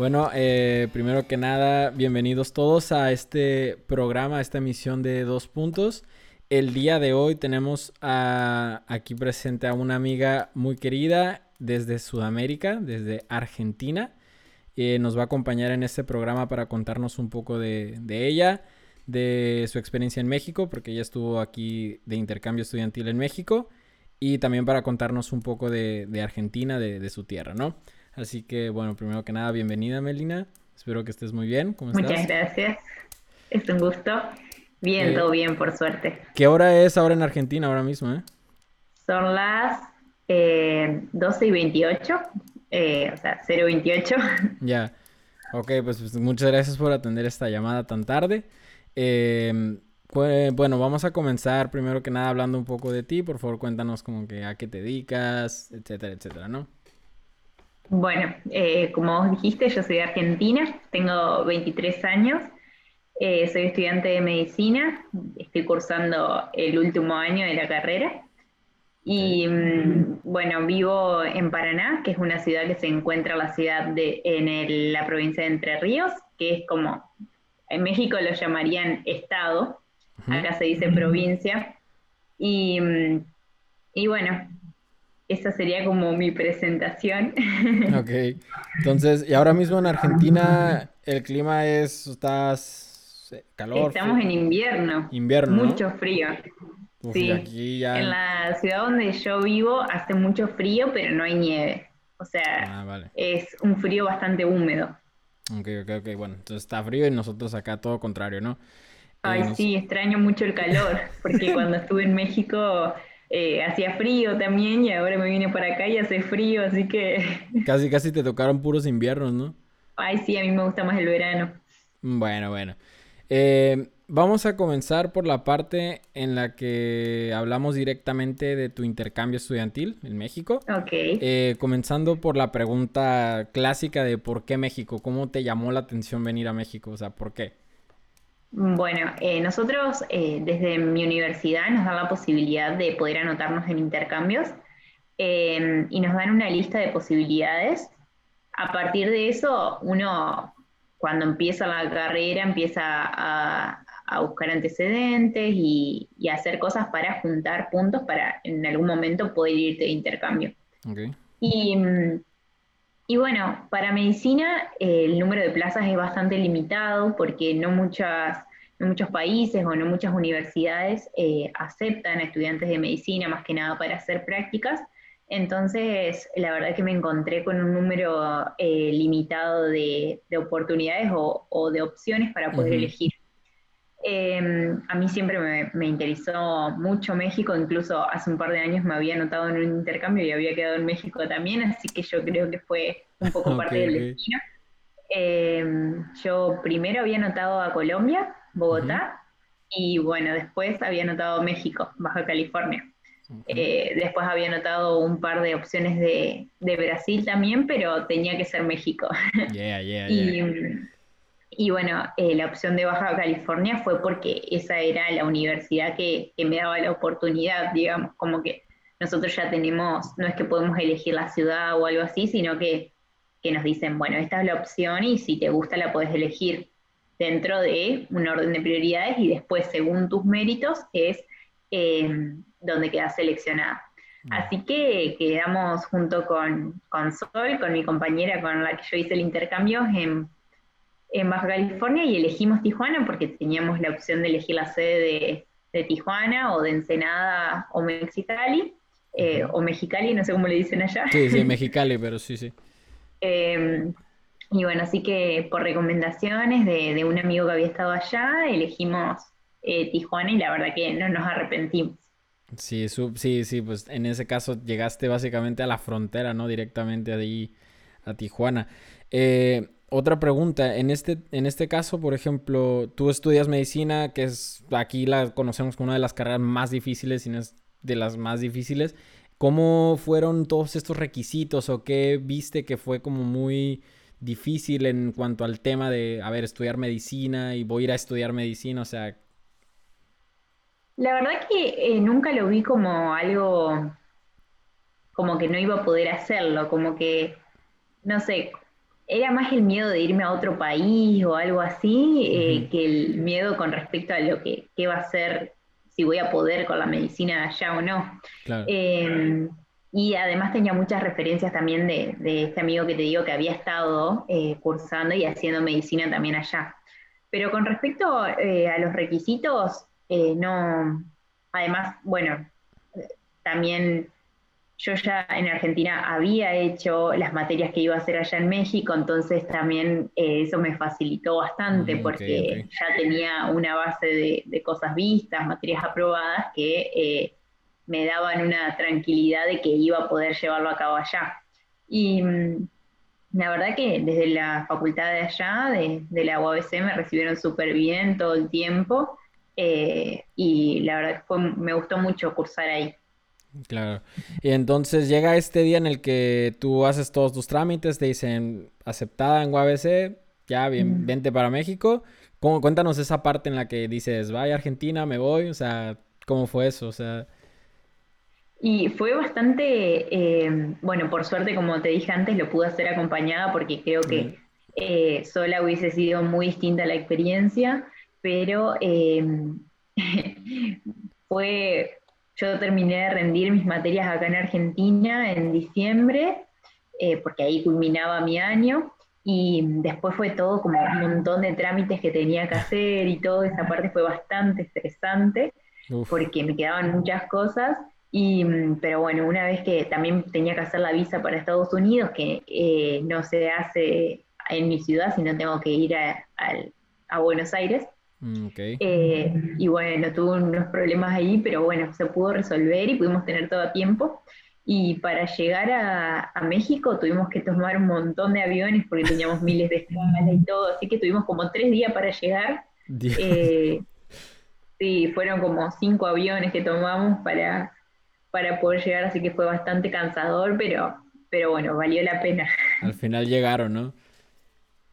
Bueno, eh, primero que nada, bienvenidos todos a este programa, a esta emisión de Dos Puntos. El día de hoy tenemos aquí presente a una amiga muy querida desde Sudamérica, desde Argentina. Eh, nos va a acompañar en este programa para contarnos un poco de, ella, de su experiencia en México, porque ella estuvo aquí de intercambio estudiantil en México, y también para contarnos un poco de, Argentina, de, su tierra, ¿no? Así que, bueno, primero que nada, bienvenida, Melina. Espero que estés muy bien. ¿Cómo estás? Muchas gracias. Es un gusto. Bien, eh, todo bien, por suerte. ¿Qué hora es ahora en Argentina, ahora mismo? Eh? Son las eh, 12 y 28, eh, o sea, 028. Ya. Ok, pues, pues, muchas gracias por atender esta llamada tan tarde. Pues, bueno, vamos a comenzar primero que nada hablando un poco de ti. Por favor, cuéntanos como que a qué te dedicas, etcétera, etcétera, ¿no? Bueno, eh, como vos dijiste, yo soy de Argentina, tengo 23 años, eh, soy estudiante de medicina, estoy cursando el último año de la carrera. Y mm, bueno, vivo en Paraná, que es una ciudad que se encuentra en la ciudad de, en la provincia de Entre Ríos, que es como, en México lo llamarían estado, acá se dice provincia. Y, mm, y bueno, esa sería como mi presentación. Ok. Entonces, y ahora mismo en Argentina el clima es, estás calor. Estamos en invierno. Invierno. Mucho frío. sí. En la ciudad donde yo vivo hace mucho frío, pero no hay nieve. O sea, ah, es un frío bastante húmedo. Ok, ok, ok. Bueno, entonces está frío y nosotros acá todo contrario, ¿no? Ay, eh, sí, extraño mucho el calor, porque cuando estuve en México eh, hacía frío también y ahora me vine para acá y hace frío, así que... Casi, casi te tocaron puros inviernos, ¿no? Ay, sí, a mí me gusta más el verano. Bueno, bueno. Eh, vamos a comenzar por la parte en la que hablamos directamente de tu intercambio estudiantil en México. Ok. Eh, comenzando por la pregunta clásica de por qué México, ¿cómo te llamó la atención venir a México? O sea, ¿por qué? Bueno, eh, nosotros eh, desde mi universidad nos dan la posibilidad de poder anotarnos en intercambios em, y nos dan una lista de posibilidades. A partir de eso, uno cuando empieza la carrera empieza a, buscar antecedentes y, a hacer cosas para juntar puntos para en algún momento poder irte de intercambio. Y mm, y bueno, para medicina eh, el número de plazas es bastante limitado porque no, muchas, muchos países o no muchas universidades eh, aceptan estudiantes de medicina más que nada para hacer prácticas. Entonces, la verdad que me encontré con un número eh, limitado de, oportunidades o, de opciones para poder elegir. Em, a mí siempre me, interesó mucho México, incluso hace un par de años me había anotado en un intercambio y había quedado en México también, así que yo creo que fue un poco parte del destino. Em, yo primero había anotado a Colombia, Bogotá, y bueno, después había anotado México, Baja California. Eh, después había anotado un par de opciones de, Brasil también, pero tenía que ser México. y, y bueno, eh, la opción de Baja California fue porque esa era la universidad que, me daba la oportunidad, digamos, como que nosotros ya tenemos, no es que podemos elegir la ciudad o algo así, sino que, nos dicen, bueno, esta es la opción y si te gusta la puedes elegir dentro de un orden de prioridades y después, según tus méritos, es eh, donde quedas seleccionada. Mm. Así que quedamos junto con, con Sol, con mi compañera con la que yo hice el intercambio, en en Baja California y elegimos Tijuana porque teníamos la opción de elegir la sede de, Tijuana o de Ensenada o Mexicali, eh, o Mexicali, no sé cómo le dicen allá. Sí, sí, Mexicali, pero sí, sí. Em, y bueno, así que por recomendaciones de, un amigo que había estado allá, elegimos eh, Tijuana y la verdad que no nos arrepentimos. Sí, sí, sí, pues en ese caso llegaste básicamente a la frontera, ¿no? Directamente ahí a Tijuana. Eh, otra pregunta, en este, en este caso, por ejemplo, tú estudias medicina, que es aquí la conocemos como una de las carreras más difíciles, y no es de las más difíciles. ¿Cómo fueron todos estos requisitos o qué viste que fue como muy difícil en cuanto al tema de, a ver, estudiar medicina y voy a ir a estudiar medicina? O sea... La verdad que eh, nunca lo vi como algo, como que no iba a poder hacerlo, como que, no sé, era más el miedo de irme a otro país o algo así, eh, que el miedo con respecto a lo que qué va a ser, si voy a poder con la medicina allá o no. Em, y además tenía muchas referencias también de, este amigo que te digo que había estado eh, cursando y haciendo medicina también allá. Pero con respecto eh, a los requisitos, no, además, bueno, también yo ya en Argentina había hecho las materias que iba a hacer allá en México, entonces también eh, eso me facilitó bastante mm, porque ya tenía una base de, cosas vistas, materias aprobadas que eh, me daban una tranquilidad de que iba a poder llevarlo a cabo allá. Y mm, la verdad que desde la facultad de allá, de, la UABC, me recibieron súper bien todo el tiempo eh, y la verdad que me gustó mucho cursar ahí. Claro. Y entonces llega este día en el que tú haces todos tus trámites, te dicen aceptada en UABC, ya bien, vente para México. ¿Cómo, cuéntanos esa parte en la que dices, vaya a Argentina, me voy, o sea, ¿cómo fue eso? O sea... Y fue bastante, eh, bueno, por suerte, como te dije antes, lo pude hacer acompañada porque creo que eh, sola hubiese sido muy distinta la experiencia, pero eh, fue yo terminé de rendir mis materias acá en Argentina en diciembre, eh, porque ahí culminaba mi año, y después fue todo como un montón de trámites que tenía que hacer y todo, esa parte fue bastante estresante, porque me quedaban muchas cosas, y, pero bueno, una vez que también tenía que hacer la visa para Estados Unidos, que eh, no se hace en mi ciudad, sino tengo que ir a, a Buenos Aires, Mm, eh, y bueno, tuvo unos problemas ahí, pero bueno, se pudo resolver y pudimos tener todo a tiempo. Y para llegar a, México tuvimos que tomar un montón de aviones porque teníamos miles de escalas y todo, así que tuvimos como tres días para llegar. Eh, sí, fueron como cinco aviones que tomamos para, para poder llegar, así que fue bastante cansador, pero, pero bueno, valió la pena. Al final llegaron, ¿no?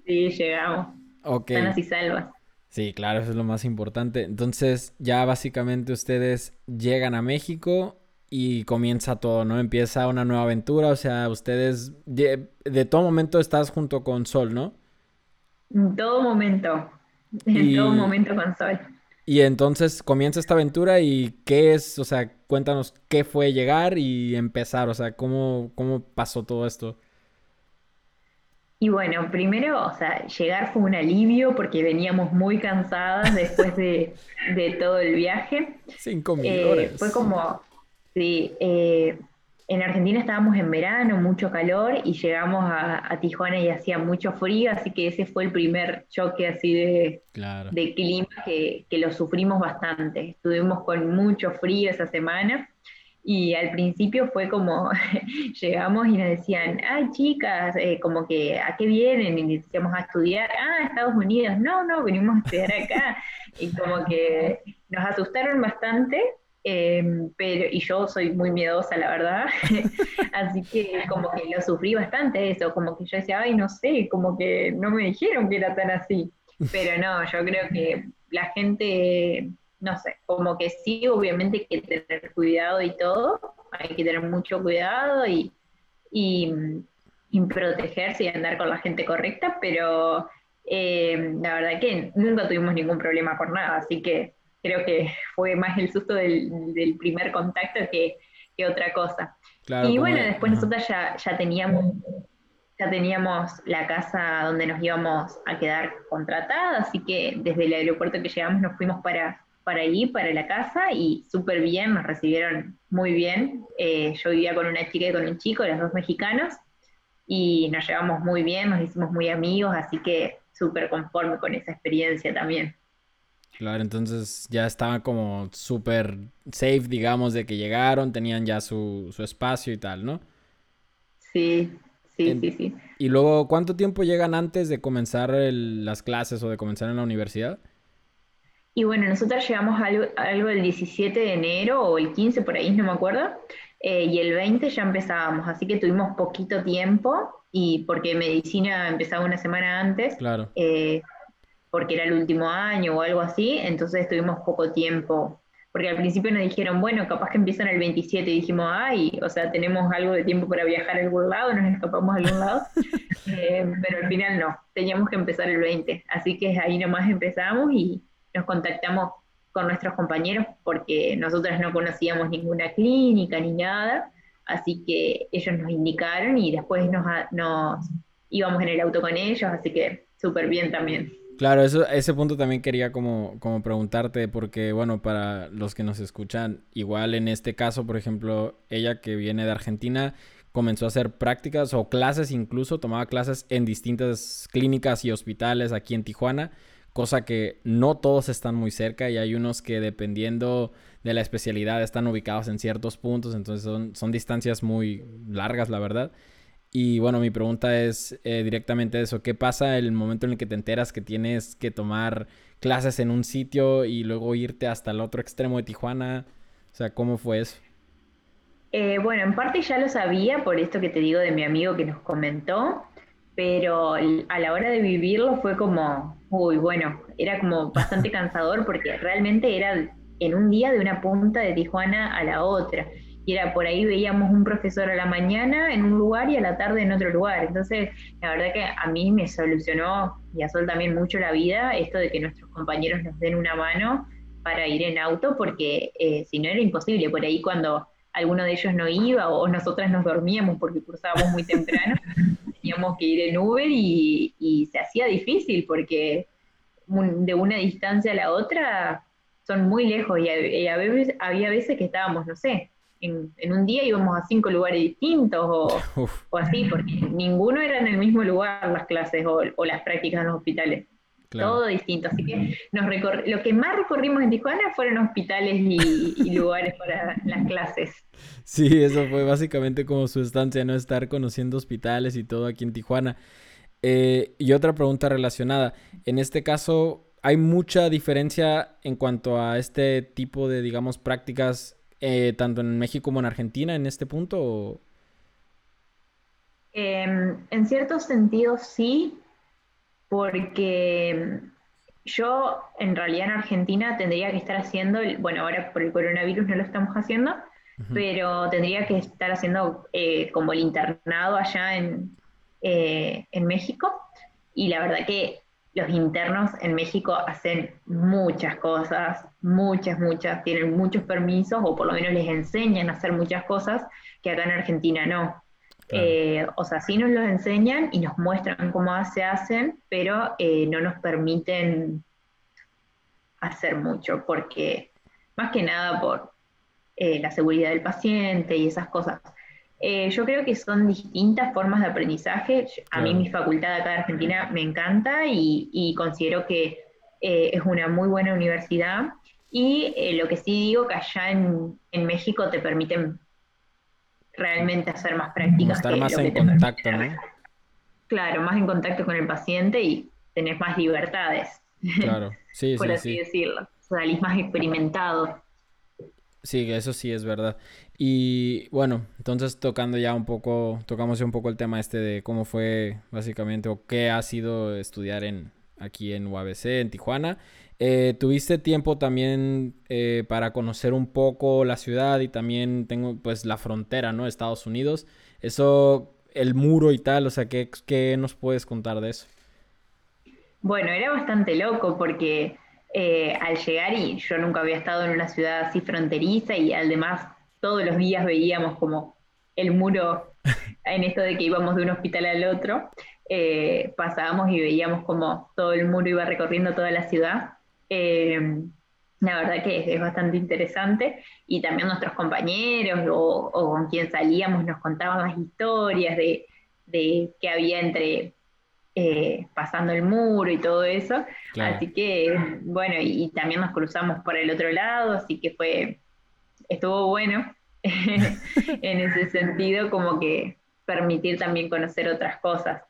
Sí, llegamos. Ok. Sanas y salvas. Sí, claro, eso es lo más importante. Entonces, ya básicamente ustedes llegan a México y comienza todo, ¿no? Empieza una nueva aventura, o sea, ustedes de, todo momento estás junto con Sol, ¿no? En todo momento, en todo momento con Sol. Y entonces comienza esta aventura y qué es, o sea, cuéntanos qué fue llegar y empezar, o sea, cómo, cómo pasó todo esto. Y bueno, primero, o sea, llegar fue un alivio porque veníamos muy cansadas después de, todo el viaje. Cinco mil eh, Fue como, sí, eh, en Argentina estábamos en verano, mucho calor, y llegamos a, Tijuana y hacía mucho frío, así que ese fue el primer choque así de, de clima que, que lo sufrimos bastante. Estuvimos con mucho frío esa semana. Y al principio fue como, llegamos y nos decían, ay chicas, eh, como que, ¿a qué vienen? Y decíamos a estudiar, ah, Estados Unidos, no, no, venimos a estudiar acá. y como que nos asustaron bastante, em, pero, y yo soy muy miedosa, la verdad, así que como que lo sufrí bastante eso, como que yo decía, ay, no sé, como que no me dijeron que era tan así. Pero no, yo creo que la gente no sé, como que sí, obviamente hay que tener cuidado y todo, hay que tener mucho cuidado y, y, protegerse y andar con la gente correcta, pero eh, la verdad que nunca tuvimos ningún problema por nada, así que creo que fue más el susto del, del primer contacto que, que otra cosa. y bueno, después nosotros ya, ya teníamos ya teníamos la casa donde nos íbamos a quedar contratada, así que desde el aeropuerto que llegamos nos fuimos para, para ir, para la casa, y súper bien, nos recibieron muy bien. Eh, yo vivía con una chica y con un chico, los dos mexicanos, y nos llevamos muy bien, nos hicimos muy amigos, así que súper conforme con esa experiencia también. Claro, entonces ya estaban como súper safe, digamos, de que llegaron, tenían ya su, espacio y tal, ¿no? Sí, sí, sí, sí. ¿Y luego cuánto tiempo llegan antes de comenzar las clases o de comenzar en la universidad? Y bueno, nosotros llegamos algo, algo el 17 de enero o el 15 por ahí, no me acuerdo, eh, y el 20 ya empezábamos, así que tuvimos poquito tiempo, y porque medicina empezaba una semana antes, claro. Eh, porque era el último año o algo así, entonces tuvimos poco tiempo porque al principio nos dijeron, bueno, capaz que empiezan el 27 y dijimos, ay, o sea, tenemos algo de tiempo para viajar a algún lado, nos escapamos a algún lado, eh, pero al final no, teníamos que empezar el 20, así que ahí nomás empezamos y nos contactamos con nuestros compañeros porque nosotras no conocíamos ninguna clínica ni nada, así que ellos nos indicaron y después nos, nos íbamos en el auto con ellos, así que súper bien también. Claro, eso, ese punto también quería como, como preguntarte, porque bueno, para los que nos escuchan, igual en este caso, por ejemplo, ella que viene de Argentina, comenzó a hacer prácticas o clases incluso, tomaba clases en distintas clínicas y hospitales aquí en Tijuana, cosa que no todos están muy cerca y hay unos que dependiendo de la especialidad están ubicados en ciertos puntos, entonces son, son distancias muy largas, la verdad. Y bueno, mi pregunta es eh, directamente eso. ¿Qué pasa el momento en el que te enteras que tienes que tomar clases en un sitio y luego irte hasta el otro extremo de Tijuana? O sea, ¿cómo fue eso? Eh, bueno, en parte ya lo sabía por esto que te digo de mi amigo que nos comentó, pero a la hora de vivirlo fue como, uy, bueno, era como bastante cansador porque realmente era en un día de una punta de Tijuana a la otra y era por ahí veíamos un profesor a la mañana en un lugar y a la tarde en otro lugar. Entonces, la verdad que a mí me solucionó y a Sol también mucho la vida esto de que nuestros compañeros nos den una mano para ir en auto, porque eh, si no era imposible. Por ahí cuando alguno de ellos no iba o nosotras nos dormíamos porque cursábamos muy temprano, teníamos que ir en Uber y, se hacía difícil porque de una distancia a la otra son muy lejos y, había veces que estábamos, no sé, en, un día íbamos a cinco lugares distintos o, así, porque ninguno era en el mismo lugar las clases o, las prácticas en los hospitales. Todo distinto. Así que nos lo que más recorrimos en Tijuana fueron hospitales y, lugares para las clases. Sí, eso fue básicamente como su estancia, ¿no? Estar conociendo hospitales y todo aquí en Tijuana. Eh, y otra pregunta relacionada. En este caso, ¿hay mucha diferencia en cuanto a este tipo de, digamos, prácticas eh, tanto en México como en Argentina en este punto? Em, en ciertos sentidos sí, porque yo en realidad en Argentina tendría que estar haciendo, bueno, ahora por el coronavirus no lo estamos haciendo, pero tendría que estar haciendo eh, como el internado allá en, eh, en México. Y la verdad que los internos en México hacen muchas cosas, muchas, muchas, tienen muchos permisos o por lo menos les enseñan a hacer muchas cosas que acá en Argentina no. Eh, o sea, sí nos los enseñan y nos muestran cómo se hacen, pero eh, no nos permiten hacer mucho, porque más que nada por eh, la seguridad del paciente y esas cosas. Eh, yo creo que son distintas formas de aprendizaje. A mí mi facultad acá de Argentina me encanta y, considero que eh, es una muy buena universidad. Y eh, lo que sí digo que allá en, México te permiten realmente hacer más prácticas. Estar más en contacto, ¿no? Claro, más en contacto con el paciente y tenés más libertades. Claro, sí, por así decirlo. Salís más experimentado. Sí, eso sí es verdad. Y bueno, entonces tocando ya un poco, tocamos ya un poco el tema este de cómo fue básicamente o qué ha sido estudiar en aquí en UABC, en Tijuana. Eh, ¿Tuviste tiempo también eh, para conocer un poco la ciudad y también tengo pues la frontera, ¿no? Estados Unidos. Eso, el muro y tal, o sea, ¿qué, qué nos puedes contar de eso? Bueno, era bastante loco porque eh, al llegar y yo nunca había estado en una ciudad así fronteriza y además todos los días veíamos como el muro en esto de que íbamos de un hospital al otro, eh, pasábamos y veíamos como todo el muro iba recorriendo toda la ciudad. Eh, la verdad que es, bastante interesante y también nuestros compañeros o, con quien salíamos nos contaban las historias de, de qué había entre eh, pasando el muro y todo eso. Así que, bueno, y, también nos cruzamos por el otro lado, así que fue, estuvo bueno en ese sentido, como que permitir también conocer otras cosas.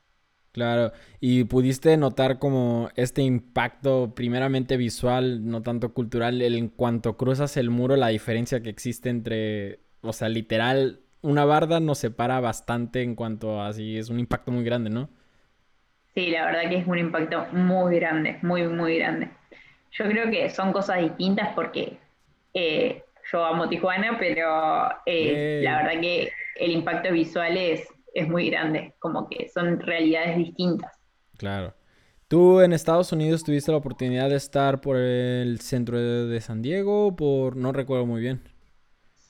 Claro, y pudiste notar como este impacto primeramente visual, no tanto cultural, en cuanto cruzas el muro, la diferencia que existe entre, o sea, literal, una barda nos separa bastante en cuanto a así, es un impacto muy grande, ¿no? Sí, la verdad que es un impacto muy grande, muy, muy grande. Yo creo que son cosas distintas porque Eh, yo amo Tijuana, pero eh, la verdad que el impacto visual es, es muy grande, como que son realidades distintas. Claro. ¿Tú en Estados Unidos tuviste la oportunidad de estar por el centro de, San Diego? Por no recuerdo muy bien.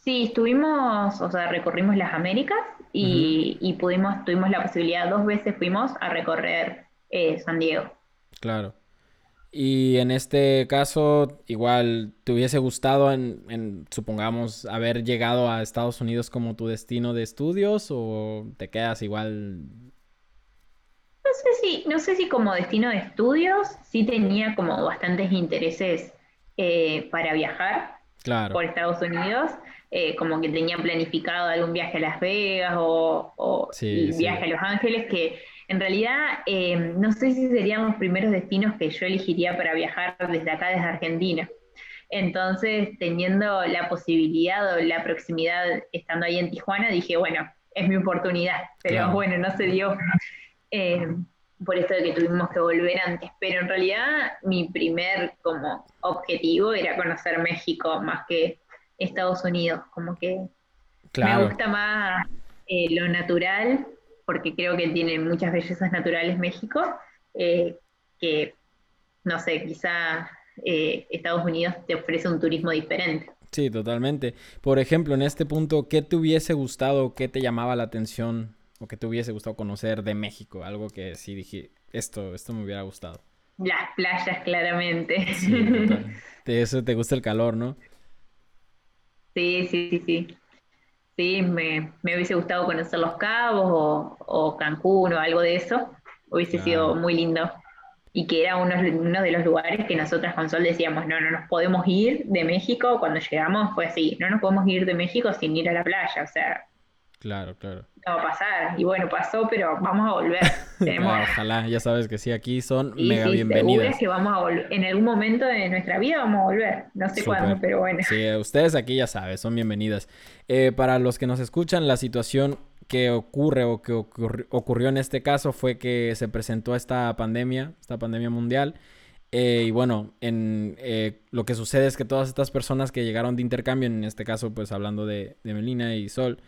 Sí, estuvimos, o sea, recorrimos las Américas y, pudimos, tuvimos la posibilidad, dos veces fuimos a recorrer eh, San Diego. Claro. Y en este caso, igual, ¿te hubiese gustado, en, supongamos, haber llegado a Estados Unidos como tu destino de estudios o te quedas igual no sé si, no sé si como destino de estudios sí tenía como bastantes intereses eh, para viajar por Estados Unidos. Eh, como que tenía planificado algún viaje a Las Vegas o, viaje a Los Ángeles, que en realidad eh, no sé si serían los primeros destinos que yo elegiría para viajar desde acá, desde Argentina. Entonces, teniendo la posibilidad o la proximidad estando ahí en Tijuana, dije, bueno, es mi oportunidad, pero bueno, no se dio. Eh, por eso de que tuvimos que volver antes. Pero en realidad mi primer como objetivo era conocer México más que Estados Unidos, como que me gusta más eh, lo natural, porque creo que tiene muchas bellezas naturales México, eh, que no sé, quizá Estados Unidos te ofrece un turismo diferente. Sí, totalmente. Por ejemplo, en este punto, ¿qué te hubiese gustado, qué te llamaba la atención o que te hubiese gustado conocer de México? Algo que sí dije, esto, esto me hubiera gustado. Las playas, claramente. Sí, de eso te gusta el calor, ¿no? Sí, sí, sí, sí. Sí, me, hubiese gustado conocer Los Cabos o, Cancún o algo de eso. Hubiese sido muy lindo. Y que era uno, uno, de los lugares que nosotras con Sol decíamos, no, no nos podemos ir de México. Cuando llegamos fue así, no nos podemos ir de México sin ir a la playa. O sea, Claro, claro. No va a pasar. Y bueno, pasó, pero vamos a volver. ojalá, ya sabes que sí, aquí son mega bienvenidas. que vamos a volver. En algún momento de nuestra vida vamos a volver. No sé cuándo, pero bueno. Sí, ustedes aquí ya saben, son bienvenidas. Eh, para los que nos escuchan, la situación que ocurre o que ocurrió en este caso fue que se presentó esta pandemia, esta pandemia mundial. Eh, y bueno, en, eh, lo que sucede es que todas estas personas que llegaron de intercambio, en este caso pues hablando de, de Melina y Sol,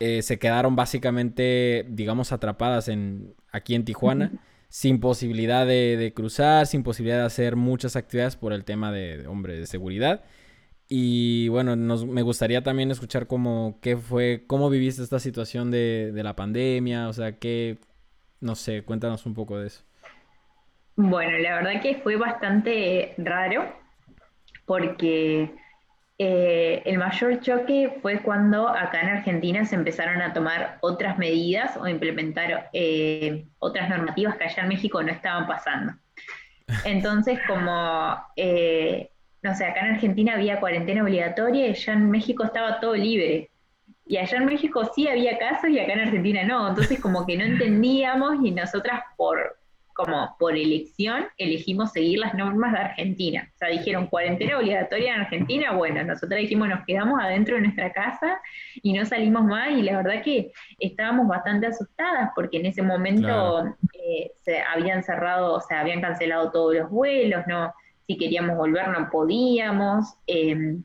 eh, se quedaron básicamente, digamos, atrapadas en, aquí en Tijuana, sin posibilidad de, cruzar, sin posibilidad de hacer muchas actividades por el tema de, hombre, de seguridad. Y bueno, me gustaría también escuchar cómo, qué fue, cómo viviste esta situación de, de la pandemia, o sea, qué, no sé, cuéntanos un poco de eso. Bueno, la verdad que fue bastante raro porque eh, el mayor choque fue cuando acá en Argentina se empezaron a tomar otras medidas o implementar eh, otras normativas que allá en México no estaban pasando. Entonces, como, eh, no sé, acá en Argentina había cuarentena obligatoria y allá en México estaba todo libre. Y allá en México sí había casos y acá en Argentina no. Entonces, como que no entendíamos y nosotras por, como por elección elegimos seguir las normas de Argentina. O sea, dijeron cuarentena obligatoria en Argentina, bueno, nosotros dijimos nos quedamos adentro de nuestra casa y no salimos más y la verdad que estábamos bastante asustadas porque en ese momento eh, se habían cerrado, o sea, habían cancelado todos los vuelos, no, si queríamos volver no podíamos. Em,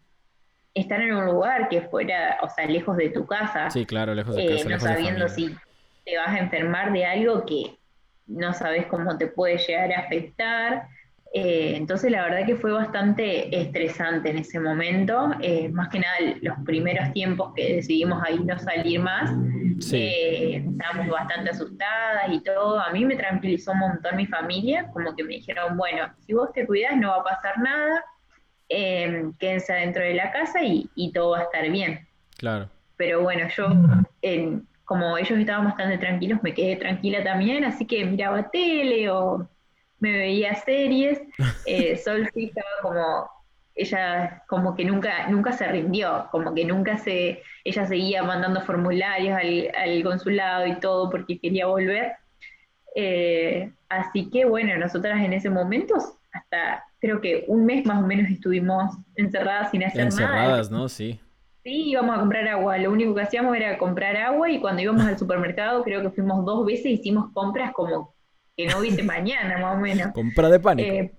estar en un lugar que fuera, o sea, lejos de tu casa. Sí, claro, lejos de casa. Eh, no sabiendo si te vas a enfermar de algo que no sabes cómo te puede llegar a afectar. Eh, entonces la verdad que fue bastante estresante en ese momento, eh, más que nada los primeros tiempos que decidimos ahí no salir más, eh, estábamos bastante asustadas y todo, a mí me tranquilizó un montón mi familia, como que me dijeron, bueno, si vos te cuidas no va a pasar nada, quédense adentro de la casa y, y, todo va a estar bien. Claro. Pero bueno, yo en, como ellos estaban bastante tranquilos, me quedé tranquila también, así que miraba tele o me veía series. Eh, Sol sí estaba como, ella como que nunca, nunca se rindió, como que nunca se, ella seguía mandando formularios al, consulado y todo porque quería volver. Eh, así que bueno, nosotras en ese momento, hasta creo que un mes más o menos estuvimos encerradas sin hacer nada. Encerradas, ¿no? Sí. Sí, íbamos a comprar agua. Lo único que hacíamos era comprar agua y cuando íbamos al supermercado creo que fuimos dos veces hicimos compras como que no hubiese mañana, más o menos. Compra de pánico. Eh,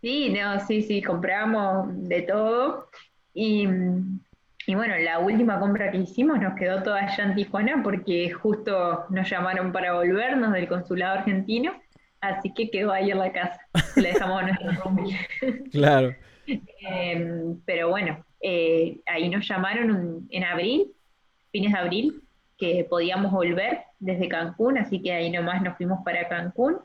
Sí, no, sí, sí, compramos de todo. Y, y, bueno, la última compra que hicimos nos quedó toda allá en Tijuana porque justo nos llamaron para volvernos del consulado argentino, así que quedó ahí en la casa. Le dejamos a familia. Claro. Em, pero bueno, eh, ahí nos llamaron en abril, fines de abril, que podíamos volver desde Cancún, así que ahí nomás nos fuimos para Cancún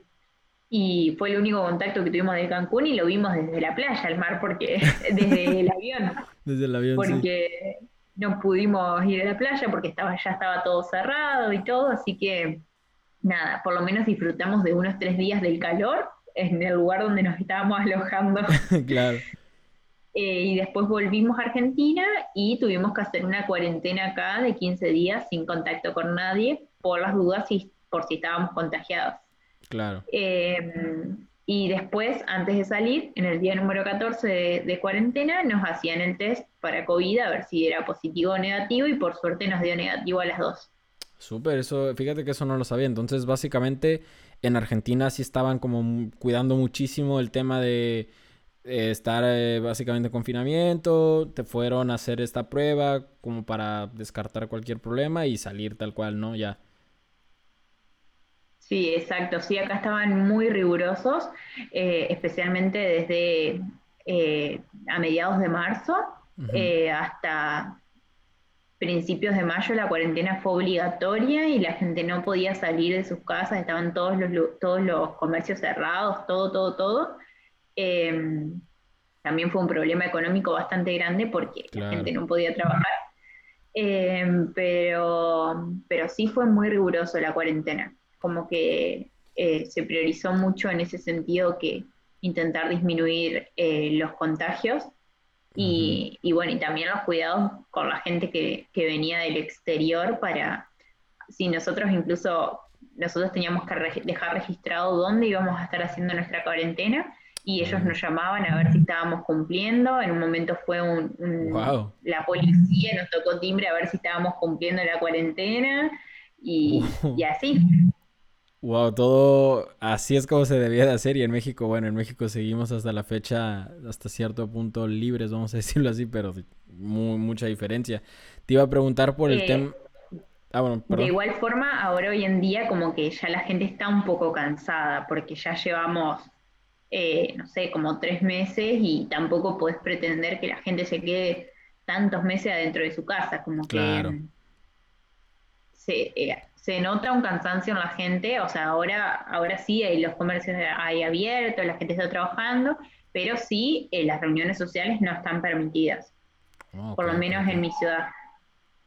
y fue el único contacto que tuvimos de Cancún y lo vimos desde la playa, al mar, porque desde el avión. Desde el avión, Porque no pudimos ir a la playa porque estaba, ya estaba todo cerrado y todo, así que nada, por lo menos disfrutamos de unos tres días del calor en el lugar donde nos estábamos alojando. claro. Eh, y después volvimos a Argentina y tuvimos que hacer una cuarentena acá de 15 días sin contacto con nadie por las dudas y por si estábamos contagiados. Claro. Em, y después, antes de salir, en el día número 14 de, cuarentena, nos hacían el test para COVID a ver si era positivo o negativo y por suerte nos dio negativo a las dos. Súper, eso, fíjate que eso no lo sabía. Entonces, básicamente, en Argentina sí estaban como cuidando muchísimo el tema de eh, estar eh, básicamente en confinamiento, te fueron a hacer esta prueba como para descartar cualquier problema y salir tal cual, ¿no? Ya. Sí, exacto. Sí, acá estaban muy rigurosos, eh, especialmente desde a mediados de marzo hasta principios de mayo la cuarentena fue obligatoria y la gente no podía salir de sus casas, estaban todos los, todos los comercios cerrados, todo, todo, todo. Em, también fue un problema económico bastante grande porque la gente no podía trabajar. Em, pero, pero sí fue muy riguroso la cuarentena. Como que eh, se priorizó mucho en ese sentido que intentar disminuir eh, los contagios y, bueno, y también los cuidados con la gente que, venía del exterior para, si nosotros incluso, nosotros teníamos que dejar registrado dónde íbamos a estar haciendo nuestra cuarentena y ellos nos llamaban a ver si estábamos cumpliendo. En un momento fue un, la policía, nos tocó timbre a ver si estábamos cumpliendo la cuarentena y, y así. Wow, todo así es como se debía de hacer y en México, bueno, en México seguimos hasta la fecha, hasta cierto punto libres, vamos a decirlo así, pero muy, mucha diferencia. Te iba a preguntar por el eh, tema... Ah, bueno, de igual forma, ahora hoy en día como que ya la gente está un poco cansada porque ya llevamos, eh, no sé, como tres meses y tampoco puedes pretender que la gente se quede tantos meses adentro de su casa, como que... Se, eh, se nota un cansancio en la gente, o sea, ahora, ahora sí hay los comercios hay abiertos, la gente está trabajando, pero sí eh, las reuniones sociales no están permitidas, por lo menos en mi ciudad.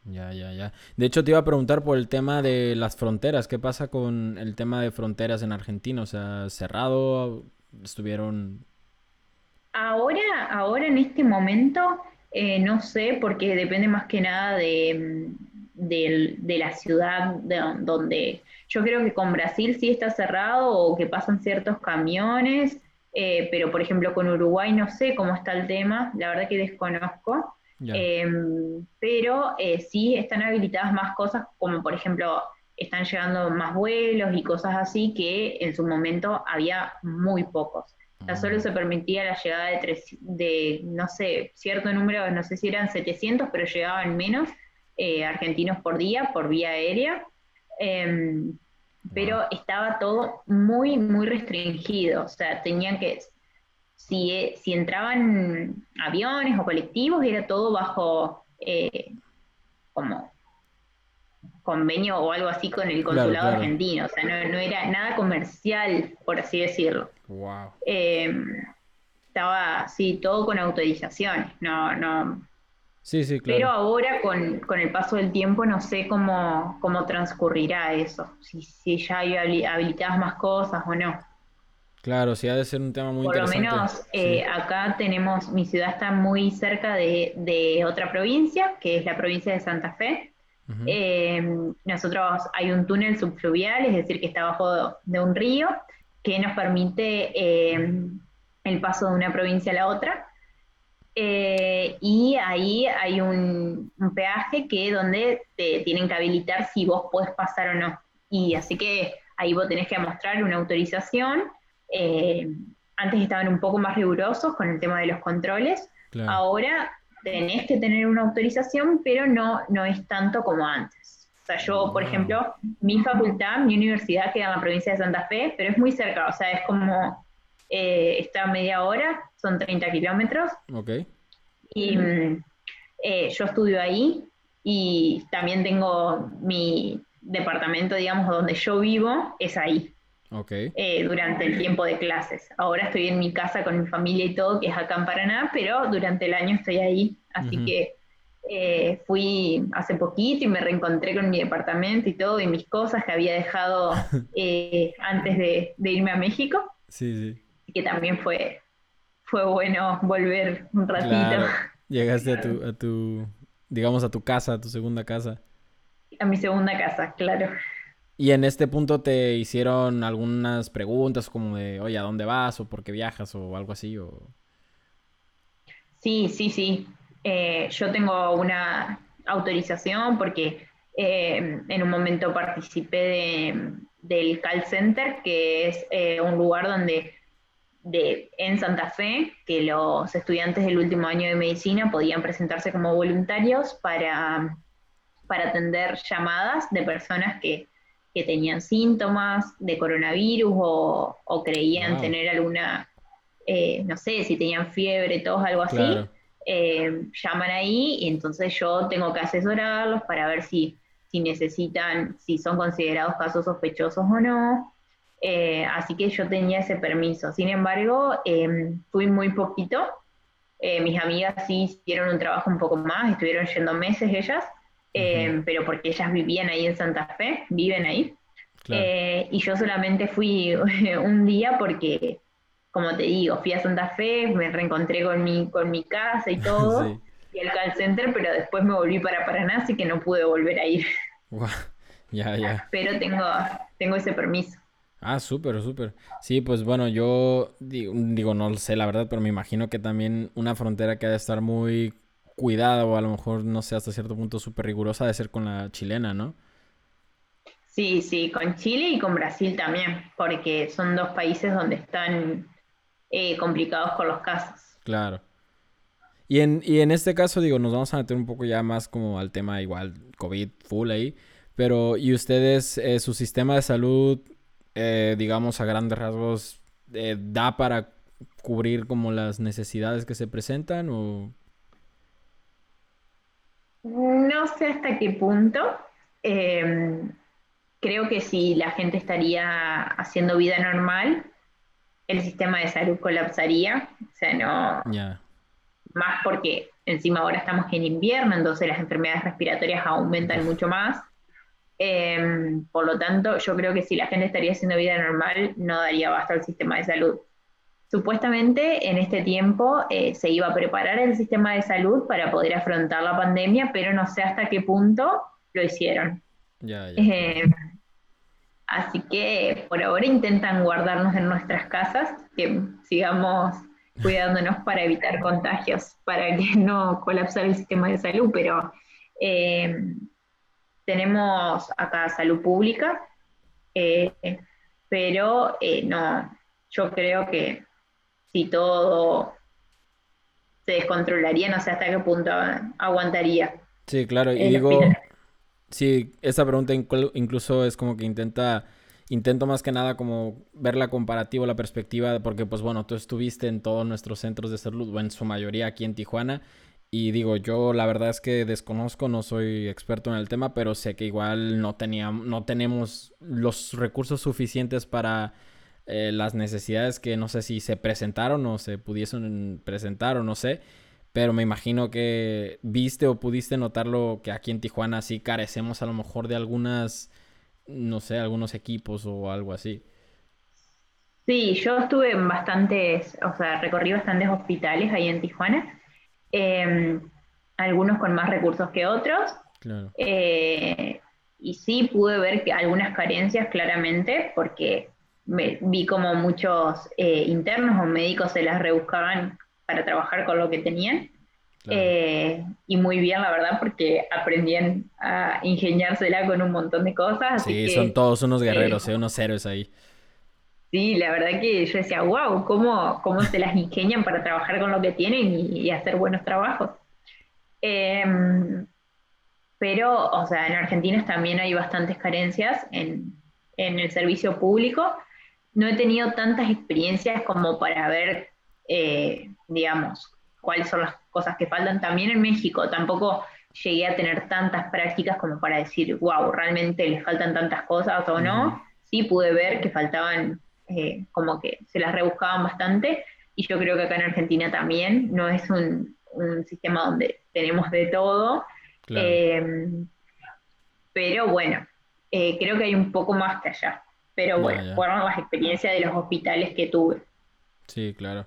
Ya, ya, ya. De hecho, te iba a preguntar por el tema de las fronteras. ¿Qué pasa con el tema de fronteras en Argentina? O sea, cerrado, estuvieron... Ahora, ahora en este momento, eh, no sé, porque depende más que nada de, de la ciudad de, donde yo creo que con Brasil sí está cerrado o que pasan ciertos camiones, eh, pero por ejemplo con Uruguay no sé cómo está el tema, la verdad que desconozco, em, pero eh, sí están habilitadas más cosas como por ejemplo están llegando más vuelos y cosas así que en su momento había muy pocos. O sea, solo se permitía la llegada de, tres, de, no sé, cierto número, no sé si eran 700, pero llegaban menos eh, argentinos por día, por vía aérea, em, pero estaba todo muy, muy restringido, o sea, tenían que, si, eh, si entraban aviones o colectivos, era todo bajo eh, como convenio o algo así con el consulado argentino, o sea, no, era nada comercial, por así decirlo. Em, estaba, así todo con autorización, no, no, Sí, sí, claro. Pero ahora, con, el paso del tiempo, no sé cómo, cómo transcurrirá eso, si, si ya hay habilitadas más cosas o no. Claro, sí ha de ser un tema muy interesante. Por lo menos eh, acá tenemos, mi ciudad está muy cerca de, otra provincia, que es la provincia de Santa Fe. Eh, nosotros hay un túnel subfluvial, es decir, que está abajo de un río, que nos permite eh, el paso de una provincia a la otra. Eh, y ahí hay un, peaje que donde te tienen que habilitar si vos podés pasar o no. Y así que ahí vos tenés que mostrar una autorización, antes estaban un poco más rigurosos con el tema de los controles. Ahora tenés que tener una autorización, pero no, no es tanto como antes. O sea, yo, por ah. ejemplo, mi facultad, mi universidad queda en la provincia de Santa Fe, pero es muy cerca, o sea, es como, eh, está a media hora, son 30 kilómetros. Ok. Y eh, yo estudio ahí y también tengo mi departamento, digamos, donde yo vivo, es ahí. Okay. Eh, durante el tiempo de clases. Ahora estoy en mi casa con mi familia y todo, que es acá en Paraná, pero durante el año estoy ahí. Así que eh, fui hace poquito y me reencontré con mi departamento y todo, y mis cosas que había dejado eh, antes de, irme a México. Sí, sí. Que también fue, fue bueno volver un ratito. Llegaste a tu, a tu, digamos, a tu casa, a tu segunda casa. A mi segunda casa, claro. Y en este punto te hicieron algunas preguntas como de, oye, ¿a dónde vas o por qué viajas o algo así? O... Sí, sí, sí. Eh, yo tengo una autorización porque eh, en un momento participé del call center, que es eh, un lugar donde de, en Santa Fe, que los estudiantes del último año de medicina podían presentarse como voluntarios para, para atender llamadas de personas que que tenían síntomas de coronavirus o, creían tener alguna, eh, no sé, si tenían fiebre, tos, algo así, eh, llaman ahí y entonces yo tengo que asesorarlos para ver si, si necesitan, si son considerados casos sospechosos o no. Eh, así que yo tenía ese permiso. Sin embargo, em, fui muy poquito. mis amigas sí hicieron un trabajo un poco más, estuvieron yendo meses ellas, Em, pero porque ellas vivían ahí en Santa Fe, viven ahí. Eh, y yo solamente fui un día porque, como te digo, fui a Santa Fe, me reencontré con mi, con mi casa y todo, y el call center, pero después me volví para Paraná, así que no pude volver a ir. Ya, ya. Pero tengo, tengo ese permiso. Ah, súper, súper. Sí, pues bueno, yo digo, digo, no sé la verdad, pero me imagino que también una frontera que ha de estar muy cuidada o a lo mejor, no sé, hasta cierto punto súper rigurosa de ser con la chilena, ¿no? Sí, sí, con Chile y con Brasil también, porque son dos países donde están eh, complicados con los casos. Claro. Y en, y en este caso, digo, nos vamos a meter un poco ya más como al tema igual, COVID full ahí, pero ¿y ustedes, eh, su sistema de salud, eh, digamos, a grandes rasgos, da para cubrir como las necesidades que se presentan o no sé hasta qué punto. Em, creo que si la gente estaría haciendo vida normal, el sistema de salud colapsaría. O sea, no. Más porque encima ahora estamos en invierno, entonces las enfermedades respiratorias aumentan mucho más. Em, por lo tanto, yo creo que si la gente estaría haciendo vida normal, no daría basta al sistema de salud. Supuestamente en este tiempo eh, se iba a preparar el sistema de salud para poder afrontar la pandemia, pero no sé hasta qué punto lo hicieron. Eh, así que por ahora intentan guardarnos en nuestras casas, que sigamos cuidándonos para evitar contagios, para que no colapse el sistema de salud, pero eh, tenemos acá salud pública, pero no, yo creo que si todo se descontrolaría, no sé hasta qué punto aguantaría. Sí, claro, y digo, sí, esa pregunta incluso es como que intenta, intento más que nada como ver la comparativa, la perspectiva, porque pues bueno, tú estuviste en todos nuestros centros de salud, o en su mayoría aquí en Tijuana, y digo, yo la verdad es que desconozco, no soy experto en el tema, pero sé que igual no, teníamos, no tenemos los recursos suficientes para eh, las necesidades que no sé si se presentaron o se pudiesen presentar o no sé, pero me imagino que viste o pudiste notarlo que aquí en Tijuana sí carecemos a lo mejor de algunas, no sé, algunos equipos o algo así. Sí, yo estuve en bastantes, o sea, recorrí bastantes hospitales ahí en Tijuana, em, algunos con más recursos que otros. Claro. Eh, y sí pude ver que algunas carencias claramente, porque vi como muchos eh, internos o médicos se las rebuscaban para trabajar con lo que tenían. Eh, y muy bien, la verdad, porque aprendían a ingeniársela con un montón de cosas. Sí, son todos unos guerreros, eh, unos héroes ahí. Sí, la verdad que yo decía, wow, ¿cómo, cómo se las ingenian para trabajar con lo que tienen y, hacer buenos trabajos? Em, pero, o sea, en Argentina también hay bastantes carencias en, el servicio público. No he tenido tantas experiencias como para ver, eh, digamos, cuáles son las cosas que faltan. También en México tampoco llegué a tener tantas prácticas como para decir, wow, realmente les faltan tantas cosas o no. Sí pude ver que faltaban, eh, como que se las rebuscaban bastante. Y yo creo que acá en Argentina también no es un, un sistema donde tenemos de todo Em, pero bueno, eh, creo que hay un poco más que allá. Pero bueno, fueron las experiencias de los hospitales que tuve. Sí, claro.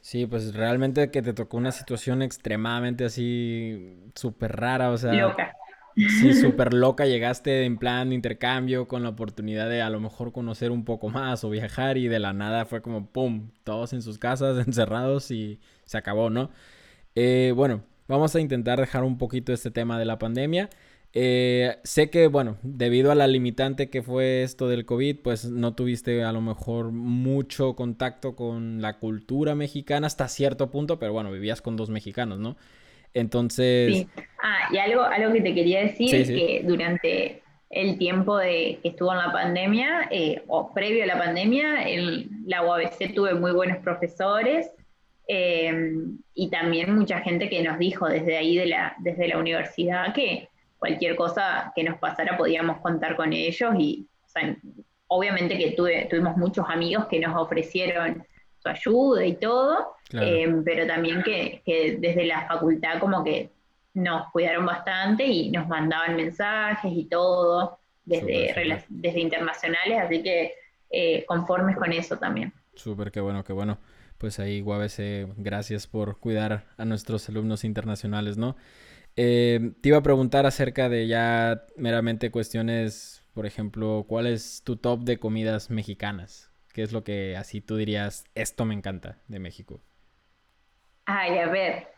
Sí, pues realmente que te tocó una situación extremadamente así súper rara, o sea. Loca. Sí, súper loca. Llegaste en plan de intercambio con la oportunidad de a lo mejor conocer un poco más o viajar y de la nada fue como ¡pum! Todos en sus casas, encerrados y se acabó, ¿no? Eh, bueno, Vamos a intentar dejar un poquito este tema de la pandemia. Eh, sé que, bueno, debido a la limitante que fue esto del COVID, pues no tuviste a lo mejor mucho contacto con la cultura mexicana hasta cierto punto, pero bueno, vivías con dos mexicanos, ¿no? Entonces... Sí. Ah, y algo, algo que te quería decir es que durante el tiempo de que estuvo en la pandemia, eh, o previo a la pandemia, en la UABC tuve muy buenos profesores Em, y también mucha gente que nos dijo desde ahí, de la, desde la universidad, que cualquier cosa que nos pasara podíamos contar con ellos. Y obviamente que tuve, tuvimos muchos amigos que nos ofrecieron su ayuda y todo, em, pero también que, que, desde la facultad como que nos cuidaron bastante y nos mandaban mensajes y todo desde, desde internacionales, así que eh, conformes con eso también. Súper, qué bueno, qué bueno pues ahí UABC, gracias por cuidar a nuestros alumnos internacionales, ¿no? Eh, te iba a preguntar acerca de ya meramente cuestiones, por ejemplo, ¿cuál es tu top de comidas mexicanas? ¿Qué es lo que así tú dirías, esto me encanta de México? Ay, a ver.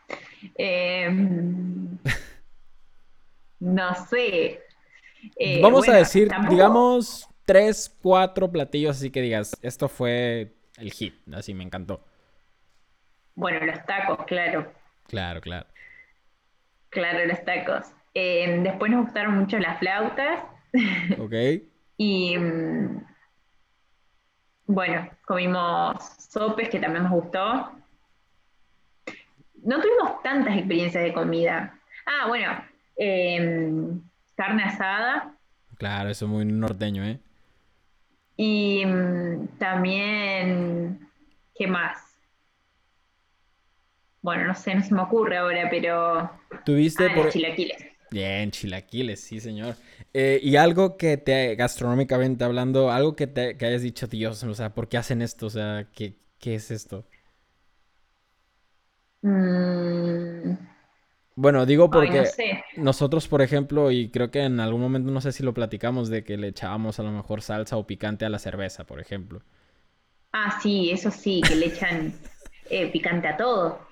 Em, no sé. Eh, Vamos a decir, digamos, tres, cuatro platillos, así que digas, esto fue el hit, así me encantó. Bueno, los tacos, claro. Claro, claro. Claro, los tacos. Eh, después nos gustaron mucho las flautas. Ok. y mm, bueno, comimos sopes, que también nos gustó. No tuvimos tantas experiencias de comida. Ah, bueno, em, carne asada. Claro, eso es muy norteño, ¿eh? Y mm, también, ¿qué más? Bueno, no sé, no se me ocurre ahora, pero... ¿Tuviste ah, por... chilaquiles. Bien, chilaquiles, sí, señor. Eh, y algo que te, gastronómicamente hablando, algo que te que hayas dicho, Dios, o sea, ¿por qué hacen esto? O sea, ¿qué, qué es esto? Mm. Bueno, digo porque nosotros, por ejemplo, y creo que en algún momento, no sé si lo platicamos, de que le echábamos a lo mejor salsa o picante a la cerveza, por ejemplo. Ah, sí, eso sí, que le echan eh, picante a todo.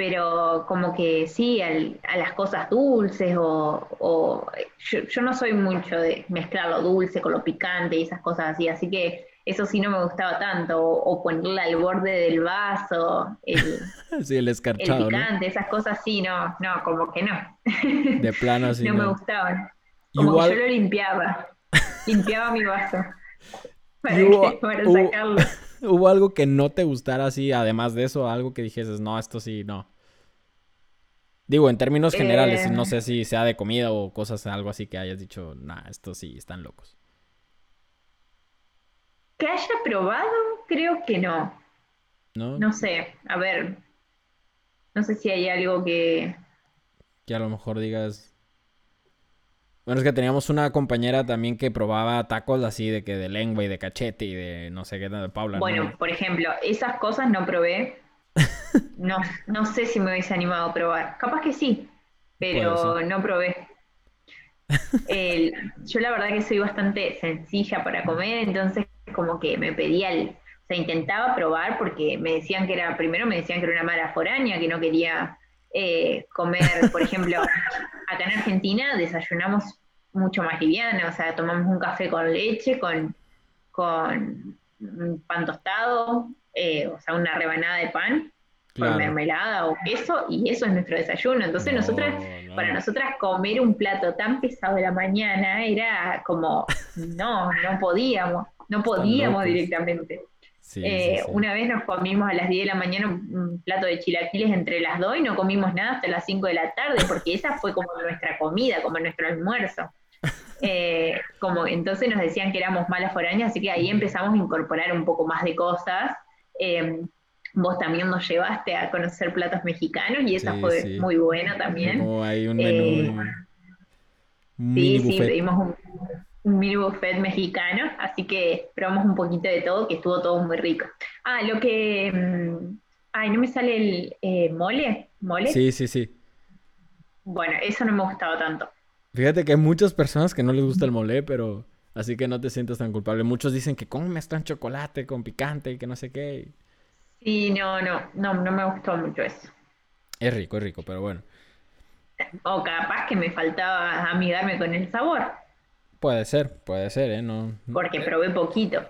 Pero como que sí, a las cosas dulces o... yo, no soy mucho de mezclar lo dulce con lo picante y esas cosas así, así que eso sí no me gustaba tanto, o, ponerla al borde del vaso, el, sí, el escarchado, picante, esas cosas sí, no, no, como que no. De plano así. no, me gustaban. Como que yo lo limpiaba, limpiaba mi vaso para, sacarlo. ¿Hubo algo que no te gustara así, además de eso, algo que dijeses, no, esto sí, no? Digo, en términos generales, no sé si sea de comida o cosas, algo así que hayas dicho, nah, esto sí, están locos. Que haya probado, creo que no. ¿No? No sé, a ver. No sé si hay algo que. Que a lo mejor digas. Bueno, es que teníamos una compañera también que probaba tacos así de que de lengua y de cachete y de no sé qué, de Paula. Bueno, por ejemplo, esas cosas no probé. No, no sé si me hubiese animado a probar. Capaz que sí, pero no probé yo la verdad que soy bastante sencilla para comer, entonces como que me pedía el, o sea, intentaba probar porque me decían que era, primero me decían que era una mala foránea, que no quería eh, comer, por ejemplo, acá en Argentina desayunamos mucho más liviano, o sea, tomamos un café con leche, con, con pan tostado, eh, o sea, una rebanada de pan con mermelada o queso, y eso es nuestro desayuno. Entonces, nosotras, para nosotras comer un plato tan pesado de la mañana era como, no, no podíamos, no podíamos directamente. Eh, una vez nos comimos a las 10 de la mañana un, plato de chilaquiles entre las dos y no comimos nada hasta las 5 de la tarde, porque esa fue como nuestra comida, como nuestro almuerzo. Eh, como entonces nos decían que éramos malas foráneas, así que ahí empezamos a incorporar un poco más de cosas. Eh, vos también nos llevaste a conocer platos mexicanos y esa fue muy buena también. Como hay un menú. sí, sí, pedimos un, un mini buffet mexicano, así que probamos un poquito de todo, que estuvo todo muy rico. Ah, lo que... Mm, ay, ¿no me sale el eh, mole? ¿Mole? Sí, sí, sí. Bueno, eso no me ha gustado tanto. Fíjate que hay muchas personas que no les gusta el mole, pero así que no te sientas tan culpable. Muchos dicen que comes tan chocolate con picante y que no sé qué. Sí, no, no, no, no me gustó mucho eso. Es rico, es rico, pero bueno. O capaz que me faltaba amigarme con el sabor. Puede ser, puede ser, ¿eh? No, Porque probé poquito.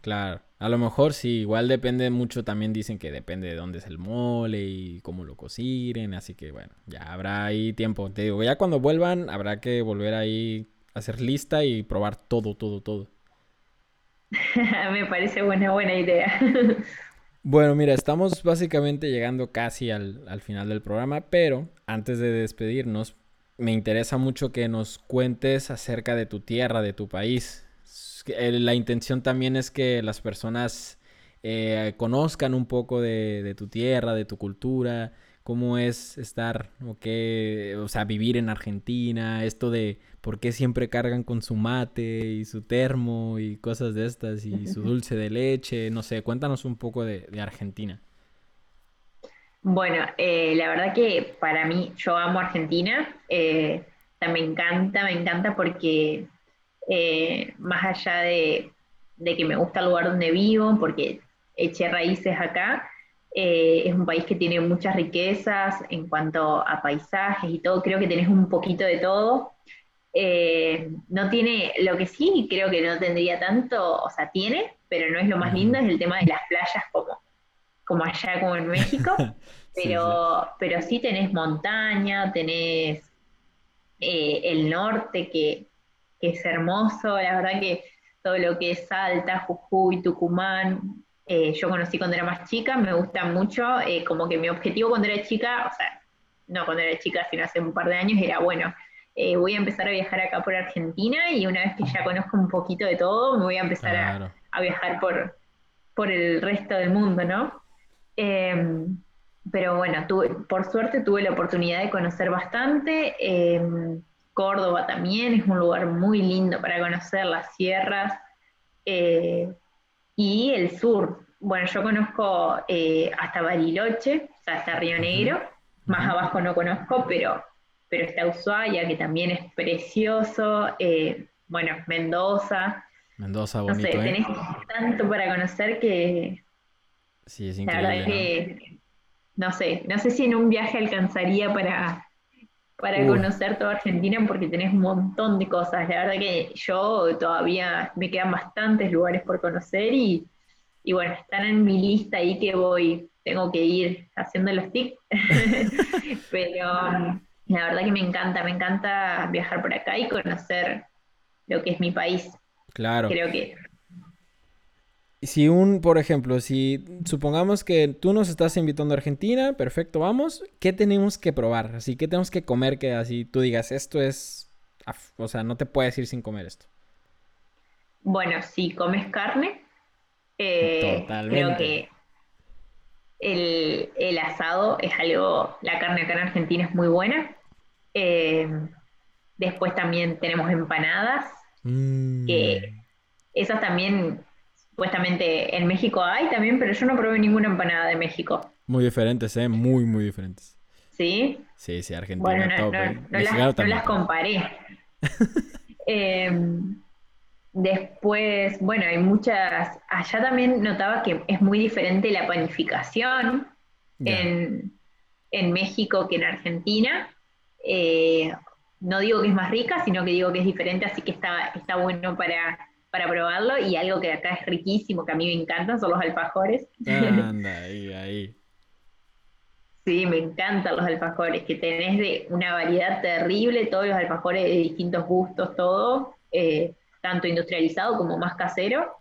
Claro, a lo mejor sí, igual depende mucho, también dicen que depende de dónde es el mole y cómo lo cocinen, así que bueno, ya habrá ahí tiempo. Te digo, ya cuando vuelvan habrá que volver ahí a hacer lista y probar todo, todo, todo. Me parece buena, buena idea. bueno, mira, estamos básicamente llegando casi al, al final del programa, pero antes de despedirnos, me interesa mucho que nos cuentes acerca de tu tierra, de tu país. La intención también es que las personas eh, conozcan un poco de, tu tierra, de tu cultura, cómo es estar, o, qué, o sea, vivir en Argentina, esto de por qué siempre cargan con su mate y su termo y cosas de estas y su dulce de leche, no sé, cuéntanos un poco de Argentina. Bueno, eh, la verdad que para mí, yo amo Argentina, eh, me encanta, me encanta porque eh, más allá de, que me gusta el lugar donde vivo, porque eché raíces acá, es un país que tiene muchas riquezas en cuanto a paisajes y todo, creo que tenés un poquito de todo. no tiene, lo que sí creo que no tendría tanto, o sea, tiene, pero no es lo más lindo, es el tema de las playas como como allá como en México, pero, sí, pero sí tenés montaña, tenés eh, el norte que, es hermoso, la verdad que todo lo que es Salta, Jujuy, Tucumán, eh, yo conocí cuando era más chica, me gusta mucho, eh, como que mi objetivo cuando era chica, o sea, no cuando era chica, sino hace un par de años, era, bueno, voy a empezar a viajar acá por Argentina y una vez que ya conozco un poquito de todo, me voy a empezar a, a, viajar por, por el resto del mundo, ¿no? Em, pero bueno, tuve, por suerte tuve la oportunidad de conocer bastante. Em, Córdoba también es un lugar muy lindo para conocer, las sierras eh, y el sur. Bueno, yo conozco eh, hasta Bariloche, o sea, hasta Río Negro. Más abajo no conozco, pero, pero está Ushuaia, que también es precioso. Eh, bueno, Mendoza. Mendoza, bonito. No sé, tenés tanto para conocer que, Sí, es increíble. La verdad que, ¿no? sé, no sé si en un viaje alcanzaría para, para conocer toda Argentina porque tenés un montón de cosas. La verdad que yo todavía me quedan bastantes lugares por conocer y, y bueno, están en mi lista ahí que voy, tengo que ir haciendo los tics. Pero la verdad que me encanta, me encanta viajar por acá y conocer lo que es mi país. Claro. Creo que si un, por ejemplo, si supongamos que tú nos estás invitando a Argentina, perfecto, vamos, ¿qué tenemos que probar? Así, ¿qué tenemos que comer que así tú digas, esto es, o sea, no te puedes ir sin comer esto? Bueno, si comes carne, eh, creo que el, asado es algo, la carne acá en Argentina es muy buena. Eh, después también tenemos empanadas, que mm. esas también Supuestamente en México hay también, pero yo no probé ninguna empanada de México. Muy diferentes, ¿eh? Muy, muy diferentes. ¿Sí? Sí, sí, Argentina. Bueno, no, ¿eh? las, comparé. Em, después, bueno, hay muchas. Allá también notaba que es muy diferente la panificación en, México que en Argentina. Eh, no digo que es más rica, sino que digo que es diferente, así que está, está bueno para, para probarlo y algo que acá es riquísimo, que a mí me encantan, son los alfajores. Anda, ahí, ahí. Sí, me encantan los alfajores, que tenés de una variedad terrible, todos los alfajores de distintos gustos, todo, eh, tanto industrializado como más casero.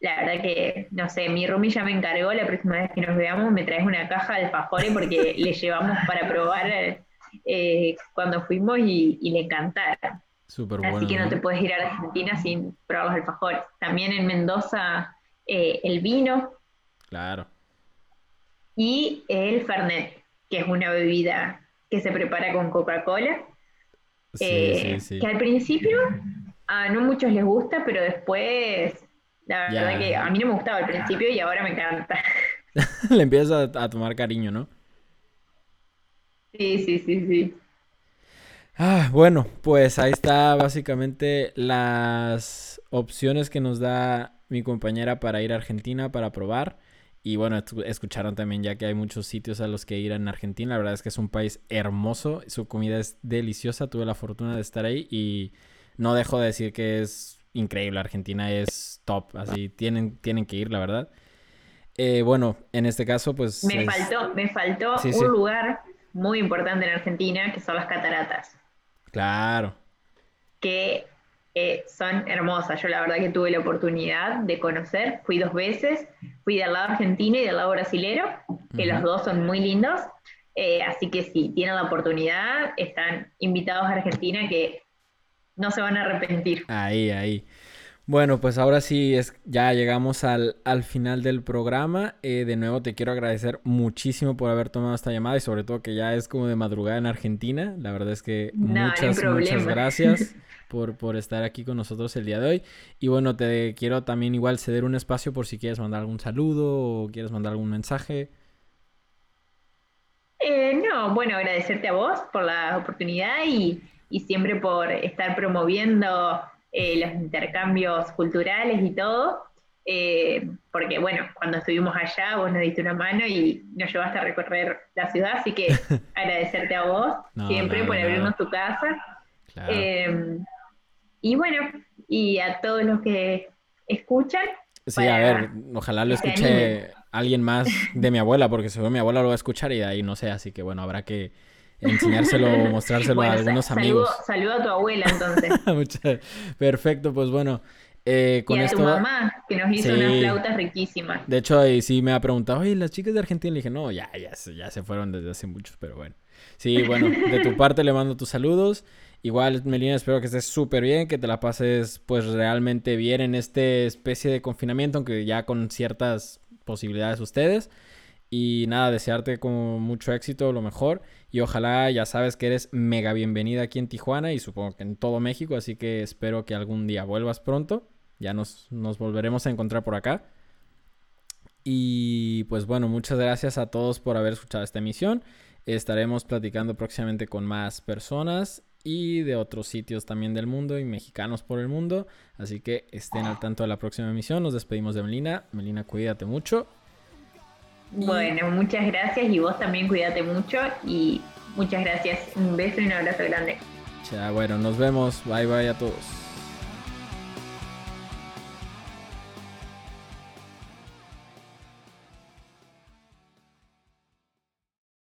La verdad que, no sé, mi Rumi ya me encargó, la próxima vez que nos veamos me traes una caja de alfajores porque le llevamos para probar eh, cuando fuimos y, le encantaron. Así que no te puedes ir a Argentina sin probar los alfajores. También en Mendoza eh, el vino. Claro. Y el Fernet, que es una bebida que se prepara con Coca-Cola. Sí, eh, sí, que al principio a no muchos les gusta, pero después, la verdad que a mí no me gustaba al principio y ahora me encanta. Le empiezas a, a tomar cariño, ¿no? Sí, sí, sí, sí. Ah, bueno, pues ahí está básicamente las opciones que nos da mi compañera para ir a Argentina para probar. Y bueno, escucharon también ya que hay muchos sitios a los que ir en Argentina. La verdad es que es un país hermoso, su comida es deliciosa. Tuve la fortuna de estar ahí y no dejo de decir que es increíble. Argentina es top, así tienen, tienen que ir, la verdad. Eh, bueno, en este caso, pues. Me faltó, me faltó un lugar muy importante en Argentina, que son las cataratas. Claro. Que eh, son hermosas. Yo la verdad que tuve la oportunidad de conocer, fui dos veces, fui del lado argentino y del lado brasilero, que los dos son muy lindos. Eh, así que si tienen la oportunidad, están invitados a Argentina que no se van a arrepentir. Ahí, ahí. Bueno, pues ahora sí es, ya llegamos al, final del programa. Eh, de nuevo te quiero agradecer muchísimo por haber tomado esta llamada y sobre todo que ya es como de madrugada en Argentina. La verdad es que muchas, muchas gracias por, por estar aquí con nosotros el día de hoy. Y bueno, te quiero también igual ceder un espacio por si quieres mandar algún saludo o quieres mandar algún mensaje. Eh, no, bueno, agradecerte a vos por la oportunidad y, y siempre por estar promoviendo eh, los intercambios culturales y todo, eh, porque bueno, cuando estuvimos allá vos nos diste una mano y nos llevaste a recorrer la ciudad, así que agradecerte a vos siempre por abrirnos tu casa. Eh, y bueno, y a todos los que escuchan. Sí, a ver, ojalá lo escuche alguien más de mi abuela, porque seguro mi abuela lo va a escuchar y de ahí no sé, así que bueno, habrá que enseñárselo o mostrárselo a algunos amigos. Saludo a tu abuela entonces. Perfecto, pues bueno. Eh, con y a tu mamá, que nos hizo unas flautas riquísimas. De hecho, ahí sí me ha preguntado, oye, las chicas de Argentina, le dije, no, ya, ya, ya se fueron desde hace muchos, pero bueno. Sí, bueno, de tu parte le mando tus saludos. Igual, Melina, espero que estés súper bien, que te la pases pues realmente bien en este especie de confinamiento, aunque ya con ciertas posibilidades ustedes. Y nada, desearte con mucho éxito, lo mejor. Y ojalá ya sabes que eres mega bienvenida aquí en Tijuana y supongo que en todo México. Así que espero que algún día vuelvas pronto. Ya nos, nos volveremos a encontrar por acá. Y pues bueno, muchas gracias a todos por haber escuchado esta emisión. Estaremos platicando próximamente con más personas y de otros sitios también del mundo y mexicanos por el mundo. Así que estén al tanto de la próxima emisión. Nos despedimos de Melina. Melina, cuídate mucho bueno, muchas gracias y vos también cuídate mucho y muchas gracias. Un beso y un abrazo grande. Ya, bueno, nos vemos. Bye bye a todos.